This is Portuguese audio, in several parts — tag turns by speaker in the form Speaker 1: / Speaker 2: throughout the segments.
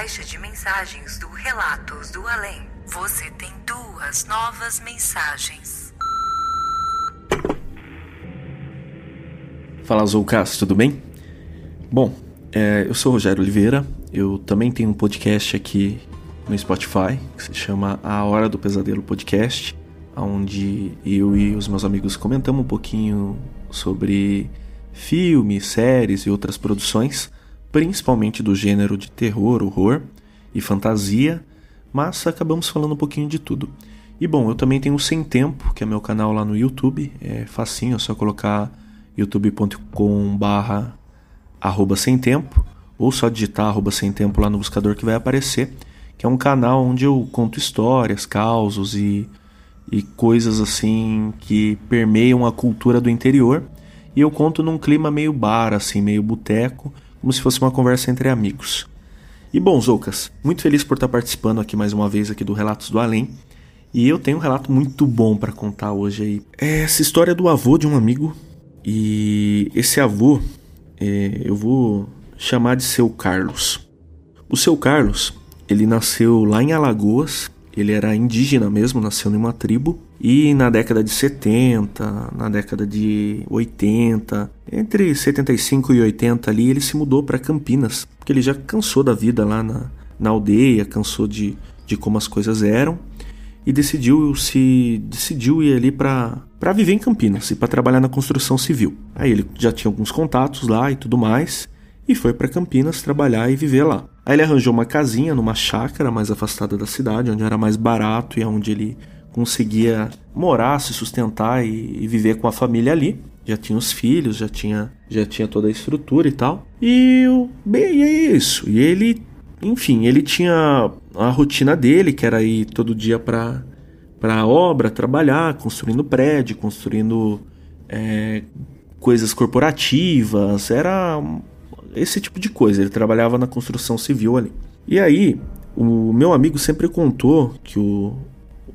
Speaker 1: caixa de mensagens do Relatos do Além. Você tem duas novas mensagens.
Speaker 2: Fala Zoucas, tudo bem? Bom, é, eu sou Rogério Oliveira, eu também tenho um podcast aqui no Spotify que se chama A Hora do Pesadelo Podcast, onde eu e os meus amigos comentamos um pouquinho sobre filmes, séries e outras produções, principalmente do gênero de terror, horror e fantasia, mas acabamos falando um pouquinho de tudo. E bom, eu também tenho o Sem Tempo, que é meu canal lá no YouTube, é facinho, é só colocar youtube.com barra arroba sem tempo ou só digitar arroba sem tempo lá no buscador que vai aparecer que é um canal onde eu conto histórias, causos e, e coisas assim que permeiam a cultura do interior e eu conto num clima meio bar, assim, meio boteco, como se fosse uma conversa entre amigos. E bom, Zoucas, muito feliz por estar participando aqui mais uma vez aqui do Relatos do Além. E eu tenho um relato muito bom para contar hoje aí. É essa história do avô de um amigo e esse avô, é, eu vou chamar de seu Carlos. O seu Carlos, ele nasceu lá em Alagoas, ele era indígena mesmo, nasceu em uma tribo. E na década de 70, na década de 80, entre 75 e 80 ali, ele se mudou para Campinas, porque ele já cansou da vida lá na, na aldeia, cansou de, de como as coisas eram e decidiu se decidiu ir ali para para viver em Campinas e para trabalhar na construção civil. Aí ele já tinha alguns contatos lá e tudo mais e foi para Campinas trabalhar e viver lá. Aí ele arranjou uma casinha numa chácara mais afastada da cidade, onde era mais barato e onde ele conseguia morar, se sustentar e, e viver com a família ali. Já tinha os filhos, já tinha já tinha toda a estrutura e tal. E bem, é isso. E ele enfim, ele tinha a rotina dele, que era ir todo dia para para obra, trabalhar, construindo prédio, construindo é, coisas corporativas, era esse tipo de coisa. Ele trabalhava na construção civil ali. E aí, o meu amigo sempre contou que o,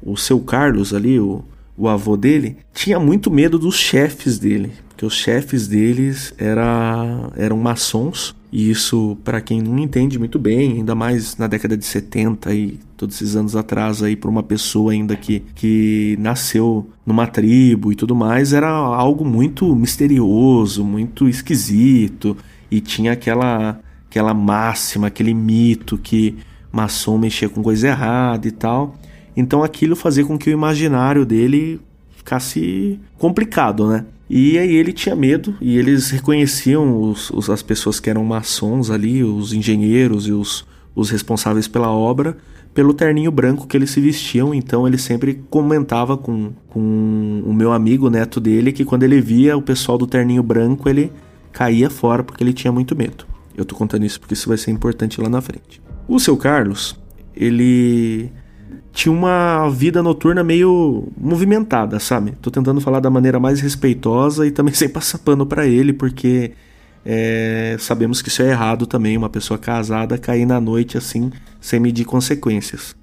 Speaker 2: o seu Carlos ali, o, o avô dele, tinha muito medo dos chefes dele, porque os chefes deles era, eram maçons e isso, para quem não entende muito bem, ainda mais na década de 70 e todos esses anos atrás aí para uma pessoa ainda que, que nasceu numa tribo e tudo mais, era algo muito misterioso, muito esquisito e tinha aquela aquela máxima, aquele mito que maçom mexia com coisa errada e tal. Então aquilo fazia com que o imaginário dele ficasse complicado, né? E aí ele tinha medo e eles reconheciam os, os, as pessoas que eram maçons ali, os engenheiros e os, os responsáveis pela obra, pelo terninho branco que eles se vestiam. Então ele sempre comentava com, com o meu amigo neto dele que quando ele via o pessoal do terninho branco ele caía fora porque ele tinha muito medo. Eu tô contando isso porque isso vai ser importante lá na frente. O seu Carlos, ele tinha uma vida noturna meio movimentada, sabe? Tô tentando falar da maneira mais respeitosa e também sem passar pano para ele, porque é, sabemos que isso é errado também, uma pessoa casada cair na noite assim, sem medir consequências.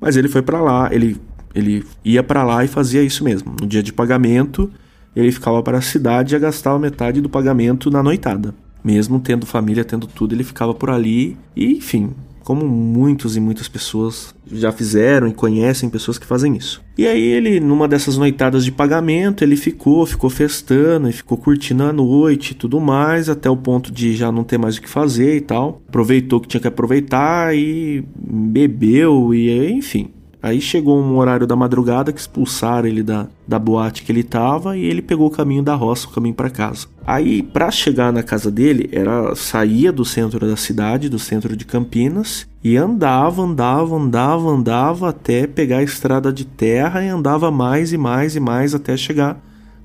Speaker 2: Mas ele foi para lá, ele, ele ia para lá e fazia isso mesmo. No dia de pagamento, ele ficava para a cidade e ia gastar metade do pagamento na noitada. Mesmo tendo família, tendo tudo, ele ficava por ali e, enfim, como muitos e muitas pessoas já fizeram e conhecem pessoas que fazem isso. E aí ele, numa dessas noitadas de pagamento, ele ficou, ficou festando e ficou curtindo a noite e tudo mais, até o ponto de já não ter mais o que fazer e tal. Aproveitou que tinha que aproveitar e bebeu e enfim. Aí chegou um horário da madrugada que expulsaram ele da, da boate que ele tava e ele pegou o caminho da roça, o caminho para casa. Aí, para chegar na casa dele, era saía do centro da cidade, do centro de Campinas, e andava, andava, andava, andava até pegar a estrada de terra e andava mais e mais e mais até chegar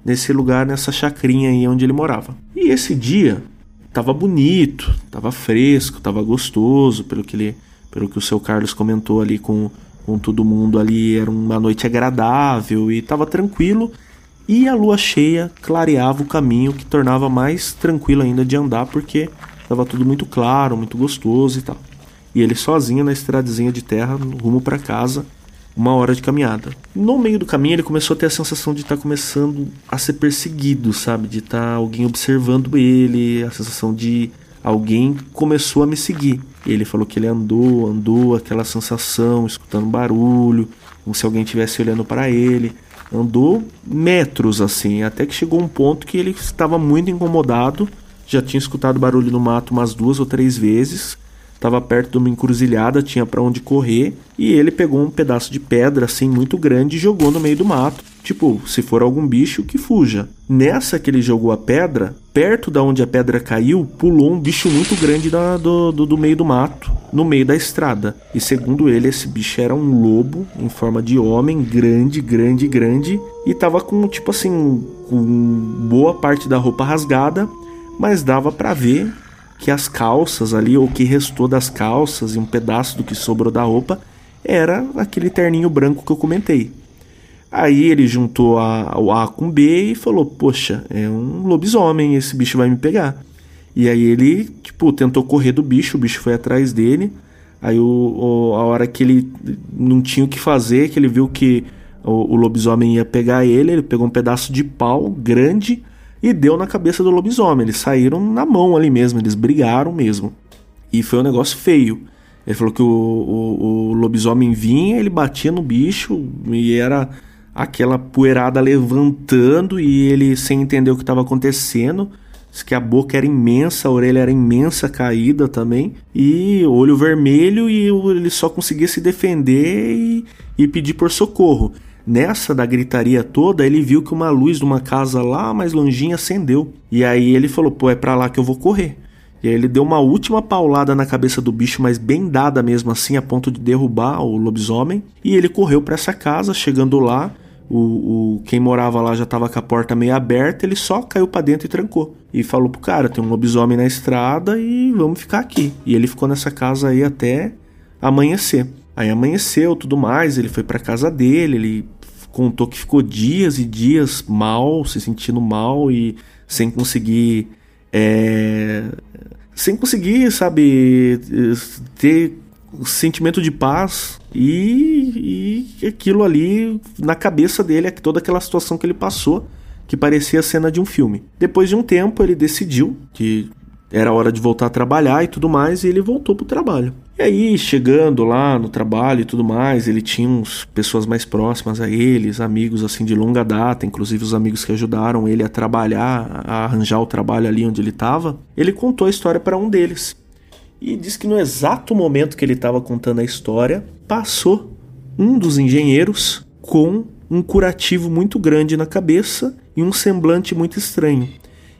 Speaker 2: nesse lugar, nessa chacrinha aí onde ele morava. E esse dia tava bonito, tava fresco, tava gostoso, pelo que ele, pelo que o seu Carlos comentou ali com com todo mundo ali, era uma noite agradável e estava tranquilo. E a lua cheia clareava o caminho, que tornava mais tranquilo ainda de andar, porque estava tudo muito claro, muito gostoso e tal. E ele sozinho na estradezinha de terra, rumo para casa, uma hora de caminhada. No meio do caminho ele começou a ter a sensação de estar tá começando a ser perseguido, sabe? De estar tá alguém observando ele, a sensação de alguém começou a me seguir. Ele falou que ele andou, andou, aquela sensação, escutando barulho, como se alguém estivesse olhando para ele. Andou metros assim, até que chegou um ponto que ele estava muito incomodado. Já tinha escutado barulho no mato umas duas ou três vezes estava perto de uma encruzilhada, tinha para onde correr, e ele pegou um pedaço de pedra assim muito grande e jogou no meio do mato. Tipo, se for algum bicho, que fuja. Nessa que ele jogou a pedra, perto da onde a pedra caiu, pulou um bicho muito grande da, do, do, do, meio do mato, no meio da estrada. E segundo ele, esse bicho era um lobo em forma de homem, grande, grande, grande, e tava com, tipo assim, com boa parte da roupa rasgada, mas dava para ver que as calças ali, ou o que restou das calças e um pedaço do que sobrou da roupa, era aquele terninho branco que eu comentei. Aí ele juntou a, o A com B e falou: Poxa, é um lobisomem, esse bicho vai me pegar. E aí ele, tipo, tentou correr do bicho, o bicho foi atrás dele. Aí o, o, a hora que ele não tinha o que fazer, que ele viu que o, o lobisomem ia pegar ele, ele pegou um pedaço de pau grande e deu na cabeça do lobisomem. Eles saíram na mão ali mesmo, eles brigaram mesmo. E foi um negócio feio. Ele falou que o, o, o lobisomem vinha, ele batia no bicho e era aquela poeirada levantando e ele sem entender o que estava acontecendo. Diz que a boca era imensa, a orelha era imensa, caída também, e olho vermelho, e ele só conseguia se defender e, e pedir por socorro. Nessa da gritaria toda, ele viu que uma luz de uma casa lá mais longinha acendeu. E aí ele falou: pô, é pra lá que eu vou correr. E aí ele deu uma última paulada na cabeça do bicho, mas bem dada mesmo assim, a ponto de derrubar o lobisomem. E ele correu para essa casa, chegando lá. O, o, quem morava lá já estava com a porta meio aberta, ele só caiu para dentro e trancou. E falou pro cara: tem um lobisomem na estrada e vamos ficar aqui. E ele ficou nessa casa aí até amanhecer. Aí amanheceu, tudo mais, ele foi para casa dele, ele contou que ficou dias e dias mal, se sentindo mal e sem conseguir. É, sem conseguir, sabe, ter sentimento de paz e, e aquilo ali na cabeça dele, toda aquela situação que ele passou, que parecia a cena de um filme. Depois de um tempo, ele decidiu que era hora de voltar a trabalhar e tudo mais, e ele voltou pro trabalho. E aí, chegando lá no trabalho e tudo mais, ele tinha uns pessoas mais próximas a eles, amigos assim de longa data, inclusive os amigos que ajudaram ele a trabalhar, a arranjar o trabalho ali onde ele estava. Ele contou a história para um deles. E disse que no exato momento que ele estava contando a história, passou um dos engenheiros com um curativo muito grande na cabeça e um semblante muito estranho,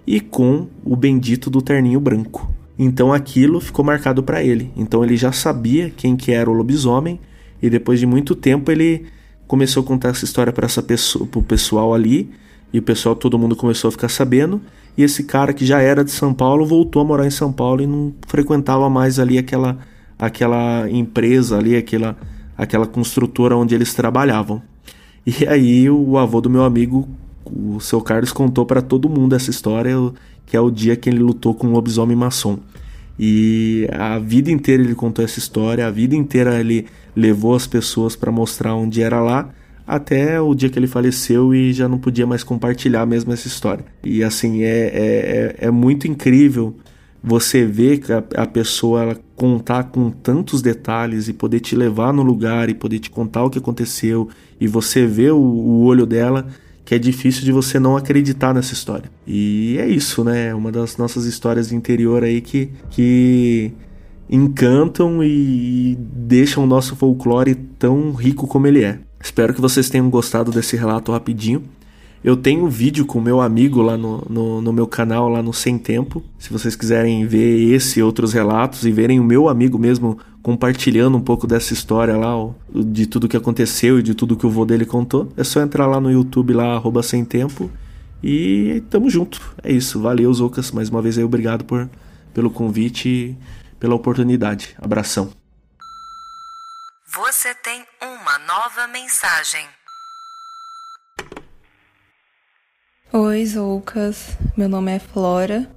Speaker 2: e com o bendito do terninho branco. Então aquilo ficou marcado para ele. Então ele já sabia quem que era o lobisomem e depois de muito tempo ele começou a contar essa história para essa pessoa, pro pessoal ali e o pessoal todo mundo começou a ficar sabendo. E esse cara que já era de São Paulo voltou a morar em São Paulo e não frequentava mais ali aquela aquela empresa ali, aquela aquela construtora onde eles trabalhavam. E aí o avô do meu amigo, o seu Carlos contou para todo mundo essa história que é o dia que ele lutou com o lobisomem maçom. E a vida inteira ele contou essa história, a vida inteira ele levou as pessoas para mostrar onde era lá, até o dia que ele faleceu e já não podia mais compartilhar mesmo essa história. E assim, é, é, é, é muito incrível você ver a, a pessoa contar com tantos detalhes e poder te levar no lugar e poder te contar o que aconteceu e você ver o, o olho dela que é difícil de você não acreditar nessa história. E é isso, né? Uma das nossas histórias de interior aí que, que encantam e deixam o nosso folclore tão rico como ele é. Espero que vocês tenham gostado desse relato rapidinho. Eu tenho um vídeo com meu amigo lá no, no, no, meu canal, lá no Sem Tempo. Se vocês quiserem ver esse e outros relatos e verem o meu amigo mesmo compartilhando um pouco dessa história lá, de tudo que aconteceu e de tudo que o vô dele contou, é só entrar lá no YouTube, lá, arroba Sem Tempo. E tamo junto. É isso. Valeu, Zocas. Mais uma vez aí, obrigado por, pelo convite e pela oportunidade. Abração.
Speaker 1: Você tem uma nova mensagem.
Speaker 3: Oi, Zoucas. Meu nome é Flora.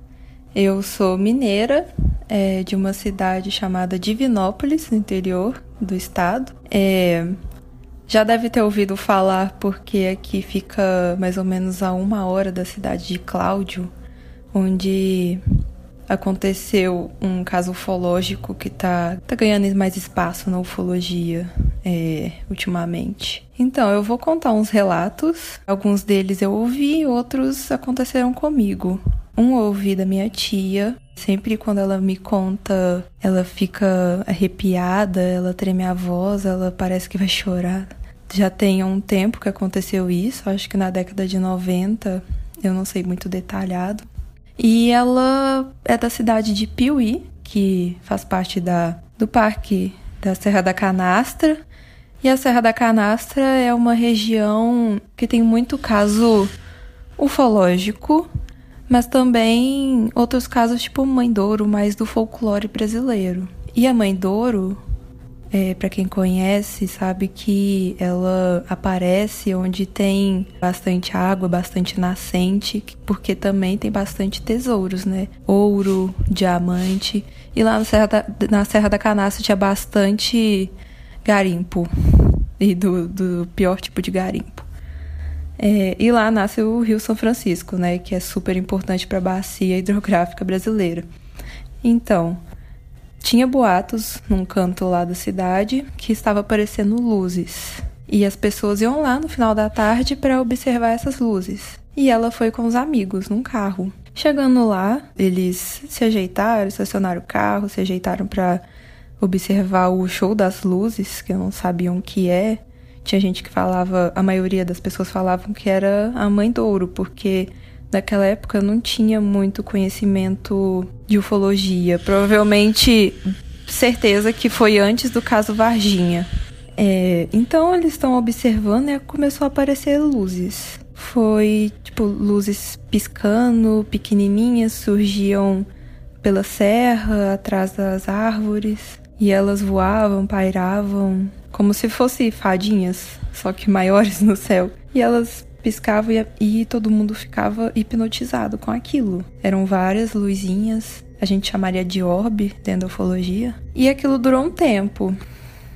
Speaker 3: Eu sou mineira é, de uma cidade chamada Divinópolis, no interior do estado. É, já deve ter ouvido falar porque aqui fica mais ou menos a uma hora da cidade de Cláudio, onde aconteceu um caso ufológico que tá, tá ganhando mais espaço na ufologia é, ultimamente. Então, eu vou contar uns relatos. Alguns deles eu ouvi, outros aconteceram comigo. Um ouvi da minha tia. Sempre quando ela me conta, ela fica arrepiada, ela treme a voz, ela parece que vai chorar. Já tem um tempo que aconteceu isso, acho que na década de 90, eu não sei muito detalhado. E ela é da cidade de Piuí, que faz parte da, do parque da Serra da Canastra. E a Serra da Canastra é uma região que tem muito caso ufológico, mas também outros casos tipo Mãe Douro, mais do folclore brasileiro. E a Mãe Douro é, para quem conhece, sabe que ela aparece onde tem bastante água, bastante nascente, porque também tem bastante tesouros, né? Ouro, diamante. E lá na Serra da, na Serra da Canastra tinha bastante garimpo. E do, do pior tipo de garimpo. É, e lá nasce o Rio São Francisco, né? Que é super importante para a bacia hidrográfica brasileira. Então, tinha boatos num canto lá da cidade que estava aparecendo luzes. E as pessoas iam lá no final da tarde para observar essas luzes. E ela foi com os amigos num carro. Chegando lá, eles se ajeitaram, estacionaram o carro, se ajeitaram para observar o show das luzes, que não sabiam o que é. Tinha gente que falava, a maioria das pessoas falavam que era a mãe do ouro, porque naquela época não tinha muito conhecimento de ufologia. Provavelmente, certeza que foi antes do caso Varginha. É, então eles estão observando e começou a aparecer luzes. Foi tipo luzes piscando, pequenininhas, surgiam pela serra, atrás das árvores, e elas voavam, pairavam, como se fossem fadinhas, só que maiores no céu. E elas piscava e, e todo mundo ficava hipnotizado com aquilo. Eram várias luzinhas, a gente chamaria de orbe dentro da ufologia. E aquilo durou um tempo,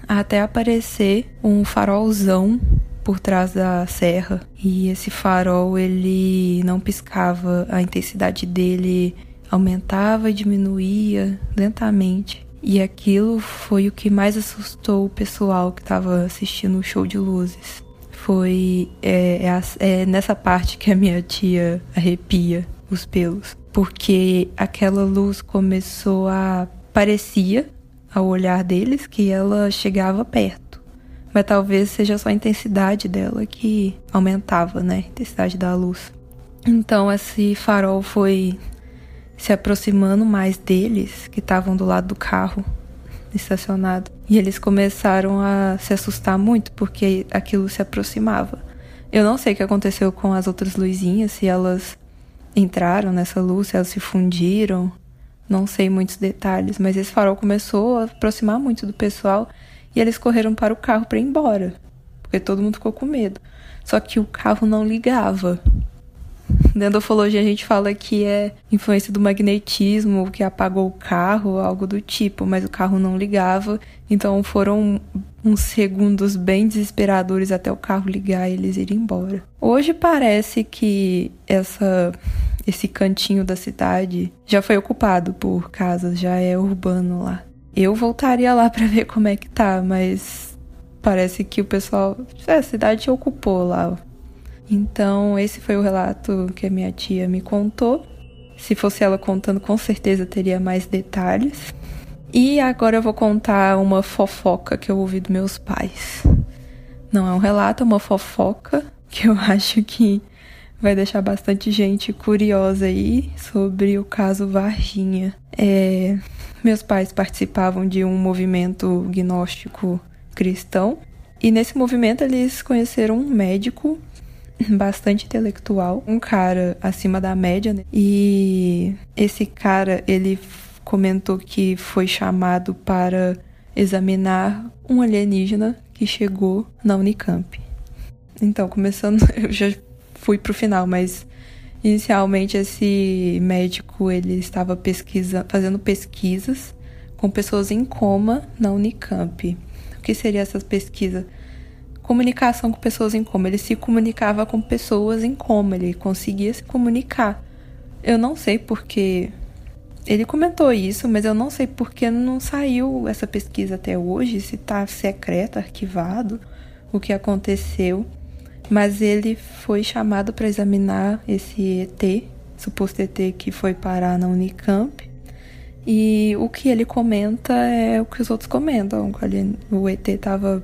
Speaker 3: até aparecer um farolzão por trás da serra. E esse farol, ele não piscava, a intensidade dele aumentava e diminuía lentamente. E aquilo foi o que mais assustou o pessoal que estava assistindo o show de luzes foi é, é, é nessa parte que a minha tia arrepia os pelos. Porque aquela luz começou a. parecia, ao olhar deles, que ela chegava perto. Mas talvez seja só a intensidade dela que aumentava, né? A intensidade da luz. Então esse farol foi se aproximando mais deles, que estavam do lado do carro estacionado. E eles começaram a se assustar muito porque aquilo se aproximava. Eu não sei o que aconteceu com as outras luzinhas, se elas entraram nessa luz, se elas se fundiram. Não sei muitos detalhes, mas esse farol começou a aproximar muito do pessoal e eles correram para o carro para ir embora, porque todo mundo ficou com medo. Só que o carro não ligava. Da ufologia a gente fala que é influência do magnetismo que apagou o carro, algo do tipo, mas o carro não ligava. Então foram uns segundos bem desesperadores até o carro ligar e eles irem embora. Hoje parece que essa esse cantinho da cidade já foi ocupado por casas, já é urbano lá. Eu voltaria lá para ver como é que tá, mas parece que o pessoal, é, a cidade ocupou lá então, esse foi o relato que a minha tia me contou. Se fosse ela contando, com certeza teria mais detalhes. E agora eu vou contar uma fofoca que eu ouvi dos meus pais. Não é um relato, é uma fofoca que eu acho que vai deixar bastante gente curiosa aí sobre o caso Varginha. É, meus pais participavam de um movimento gnóstico cristão e nesse movimento eles conheceram um médico bastante intelectual, um cara acima da média, né? E esse cara, ele comentou que foi chamado para examinar um alienígena que chegou na Unicamp. Então, começando, eu já fui pro final, mas inicialmente esse médico ele estava pesquisa, fazendo pesquisas com pessoas em coma na Unicamp. O que seria essas pesquisas? Comunicação com pessoas em coma. Ele se comunicava com pessoas em coma, ele conseguia se comunicar. Eu não sei porque ele comentou isso, mas eu não sei porque não saiu essa pesquisa até hoje, se está secreto, arquivado, o que aconteceu. Mas ele foi chamado para examinar esse ET, suposto ET que foi parar na Unicamp. E o que ele comenta é o que os outros comentam. O ET estava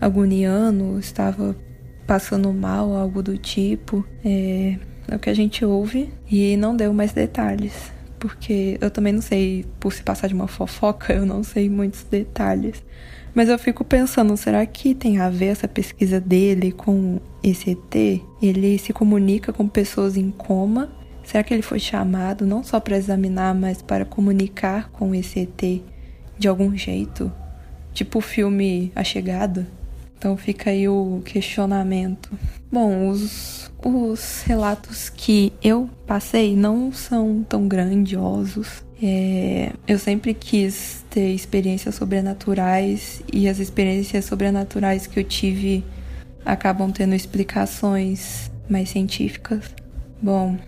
Speaker 3: agoniando, estava passando mal, algo do tipo. É, é o que a gente ouve e não deu mais detalhes. Porque eu também não sei, por se passar de uma fofoca, eu não sei muitos detalhes. Mas eu fico pensando, será que tem a ver essa pesquisa dele com esse ET? Ele se comunica com pessoas em coma. Será que ele foi chamado não só para examinar, mas para comunicar com esse ET de algum jeito? Tipo o filme A Chegada? Então fica aí o questionamento. Bom, os, os relatos que eu passei não são tão grandiosos. É, eu sempre quis ter experiências sobrenaturais e as experiências sobrenaturais que eu tive acabam tendo explicações mais científicas. Bom,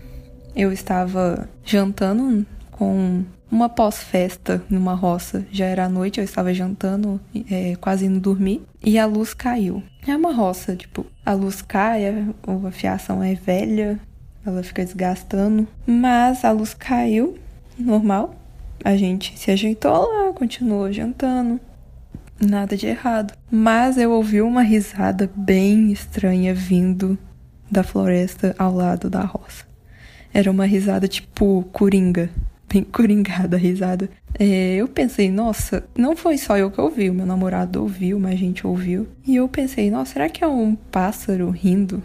Speaker 3: eu estava jantando com uma pós-festa numa roça. Já era noite, eu estava jantando, é, quase indo dormir, e a luz caiu. É uma roça, tipo, a luz cai, a fiação é velha, ela fica desgastando, mas a luz caiu, normal. A gente se ajeitou lá, continuou jantando, nada de errado. Mas eu ouvi uma risada bem estranha vindo da floresta ao lado da roça. Era uma risada tipo coringa bem coringada a risada. É, eu pensei, nossa, não foi só eu que ouvi, o meu namorado ouviu, mas a gente ouviu. E eu pensei, nossa, será que é um pássaro rindo?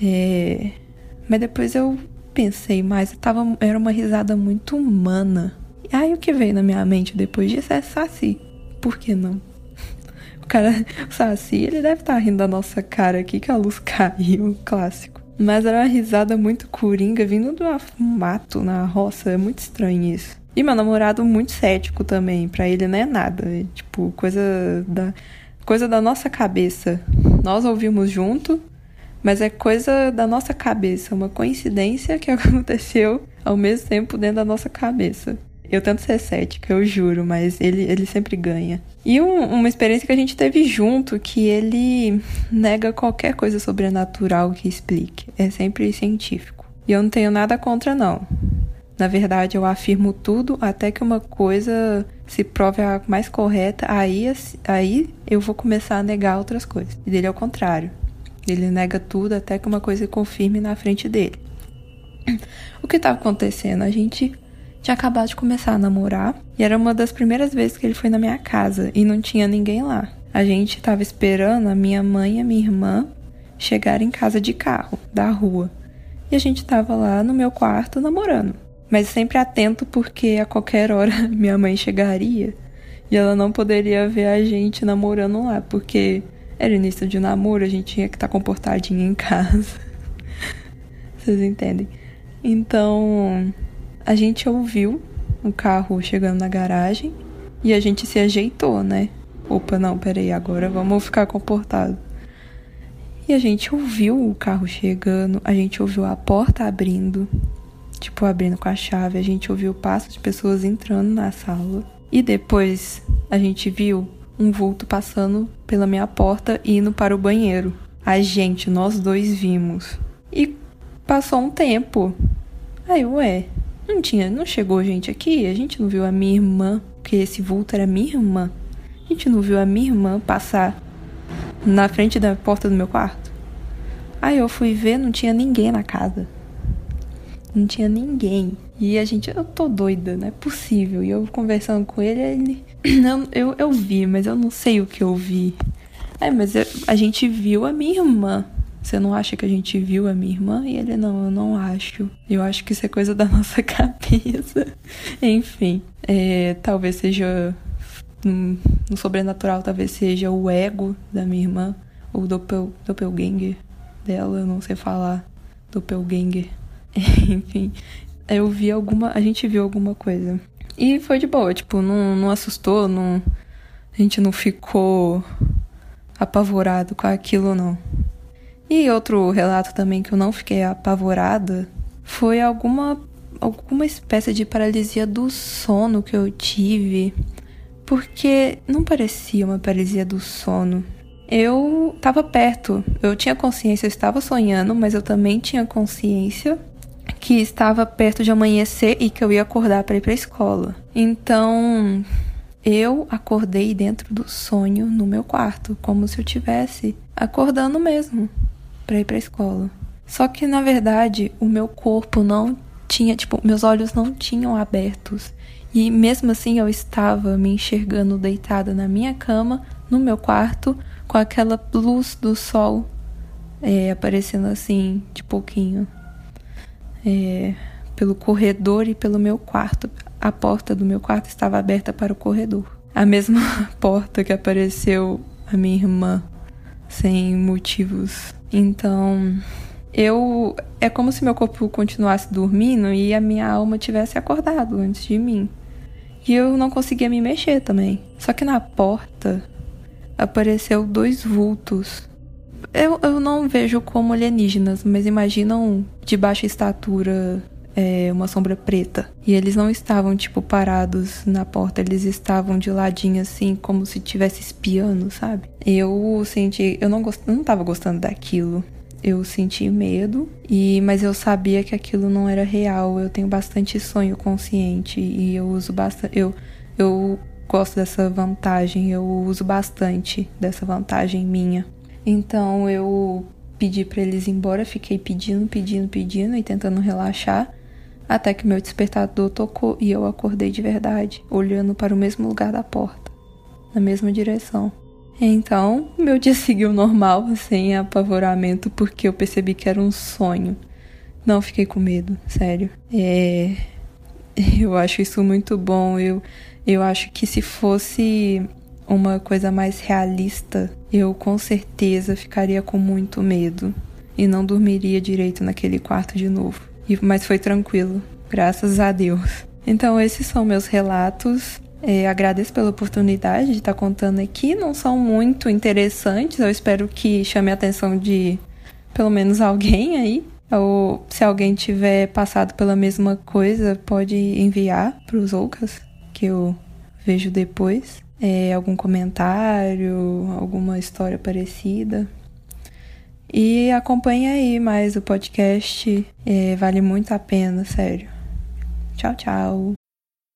Speaker 3: É, mas depois eu pensei mais, tava, era uma risada muito humana. E aí o que veio na minha mente depois disso é Saci. Por que não? O cara, o Saci, ele deve estar tá rindo da nossa cara aqui que a luz caiu, clássico. Mas era uma risada muito coringa vindo do mato na roça. É muito estranho isso. E meu namorado muito cético também. Para ele não é nada. É, tipo, coisa da, coisa da nossa cabeça. Nós ouvimos junto, mas é coisa da nossa cabeça. Uma coincidência que aconteceu ao mesmo tempo dentro da nossa cabeça. Eu tento ser cética, eu juro, mas ele, ele sempre ganha. E um, uma experiência que a gente teve junto, que ele nega qualquer coisa sobrenatural que explique. É sempre científico. E eu não tenho nada contra, não. Na verdade, eu afirmo tudo até que uma coisa se prove a mais correta, aí, aí eu vou começar a negar outras coisas. E dele é o contrário. Ele nega tudo até que uma coisa confirme na frente dele. O que estava acontecendo? A gente tinha acabado de começar a namorar e era uma das primeiras vezes que ele foi na minha casa e não tinha ninguém lá. A gente estava esperando a minha mãe e a minha irmã chegarem em casa de carro, da rua. E a gente estava lá no meu quarto namorando. Mas sempre atento porque a qualquer hora minha mãe chegaria e ela não poderia ver a gente namorando lá, porque era início de namoro, a gente tinha que estar tá comportadinho em casa. Vocês entendem? Então, a gente ouviu o carro chegando na garagem e a gente se ajeitou, né? Opa, não, peraí, agora vamos ficar comportado. E a gente ouviu o carro chegando, a gente ouviu a porta abrindo, tipo, abrindo com a chave, a gente ouviu o passo de pessoas entrando na sala. E depois a gente viu um vulto passando pela minha porta e indo para o banheiro. A gente, nós dois vimos. E passou um tempo. Aí, ué, não tinha, não chegou gente aqui? A gente não viu a minha irmã, porque esse vulto era minha irmã. A gente não viu a minha irmã passar na frente da porta do meu quarto. Aí eu fui ver, não tinha ninguém na casa. Não tinha ninguém. E a gente, eu tô doida, não é possível. E eu conversando com ele, ele. Não, eu, eu vi, mas eu não sei o que eu vi. É, mas eu, a gente viu a minha irmã. Você não acha que a gente viu a minha irmã? E ele, não, eu não acho. Eu acho que isso é coisa da nossa cabeça. Enfim, é, talvez seja. No, sobrenatural, talvez seja o ego da minha irmã. Ou doppel, doppelganger dela, eu não sei falar. Doppelganger. Enfim, eu vi alguma. A gente viu alguma coisa. E foi de boa, tipo, não, não assustou, não. A gente não ficou apavorado com aquilo, não. E outro relato também que eu não fiquei apavorada foi alguma alguma espécie de paralisia do sono que eu tive, porque não parecia uma paralisia do sono. Eu estava perto, eu tinha consciência, eu estava sonhando, mas eu também tinha consciência que estava perto de amanhecer e que eu ia acordar para ir para a escola. Então, eu acordei dentro do sonho no meu quarto, como se eu tivesse acordando mesmo para ir para a escola. Só que na verdade, o meu corpo não tinha, tipo, meus olhos não tinham abertos. E mesmo assim eu estava me enxergando deitada na minha cama, no meu quarto, com aquela luz do sol é, aparecendo assim, de pouquinho é, pelo corredor e pelo meu quarto. A porta do meu quarto estava aberta para o corredor. A mesma porta que apareceu a minha irmã sem motivos. Então, eu é como se meu corpo continuasse dormindo e a minha alma tivesse acordado antes de mim. E eu não conseguia me mexer também. Só que na porta apareceu dois vultos eu, eu não vejo como alienígenas, mas imaginam de baixa estatura é, uma sombra preta. E eles não estavam, tipo, parados na porta, eles estavam de ladinho, assim, como se estivesse espiando, sabe? Eu senti. Eu não, gost, não tava gostando daquilo. Eu senti medo, e mas eu sabia que aquilo não era real. Eu tenho bastante sonho consciente e eu uso bastante. Eu, eu gosto dessa vantagem, eu uso bastante dessa vantagem minha. Então eu pedi para eles ir embora, fiquei pedindo, pedindo, pedindo e tentando relaxar, até que meu despertador tocou e eu acordei de verdade, olhando para o mesmo lugar da porta, na mesma direção. Então, meu dia seguiu normal, sem apavoramento, porque eu percebi que era um sonho. Não fiquei com medo, sério. É... Eu acho isso muito bom. Eu, eu acho que se fosse uma coisa mais realista, eu com certeza ficaria com muito medo e não dormiria direito naquele quarto de novo. Mas foi tranquilo, graças a Deus. Então, esses são meus relatos. É, agradeço pela oportunidade de estar contando aqui. Não são muito interessantes, eu espero que chame a atenção de pelo menos alguém aí. Ou se alguém tiver passado pela mesma coisa, pode enviar para os Ocas, que eu vejo depois é, algum comentário, alguma história parecida. E acompanhe aí mais o podcast, é, vale muito a pena, sério. Tchau, tchau.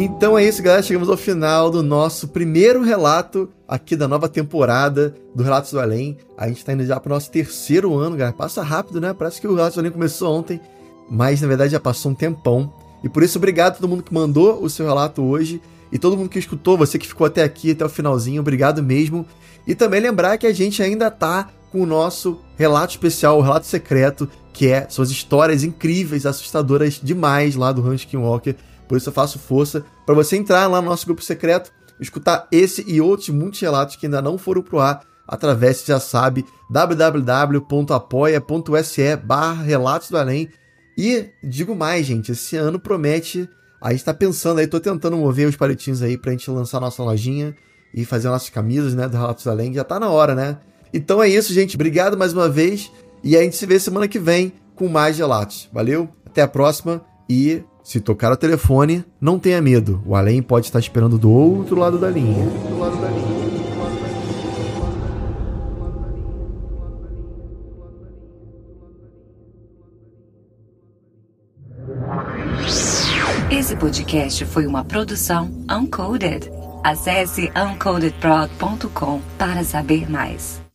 Speaker 4: Então é isso, galera. Chegamos ao final do nosso primeiro relato aqui da nova temporada do Relatos do Além. A gente tá indo já pro nosso terceiro ano, galera. Passa rápido, né? Parece que o Relatos do Além começou ontem, mas na verdade já passou um tempão. E por isso, obrigado a todo mundo que mandou o seu relato hoje e todo mundo que escutou, você que ficou até aqui, até o finalzinho, obrigado mesmo. E também lembrar que a gente ainda tá com o nosso relato especial, o relato secreto, que é suas histórias incríveis, assustadoras demais lá do Hans Skinwalker. Por isso eu faço força para você entrar lá no nosso grupo secreto, escutar esse e outros muitos relatos que ainda não foram pro ar através, já sabe, www.apoia.se barra Relatos do Além. E digo mais, gente, esse ano promete. A gente tá pensando aí, tô tentando mover os palitinhos aí pra gente lançar nossa lojinha e fazer nossas camisas, né, do Relatos do Além. Já tá na hora, né? Então é isso, gente. Obrigado mais uma vez. E a gente se vê semana que vem com mais relatos. Valeu? Até a próxima e se tocar o telefone, não tenha medo. O além pode estar esperando do outro lado da linha.
Speaker 1: Esse podcast foi uma produção Uncoded. Acesse uncodedprod.com para saber mais.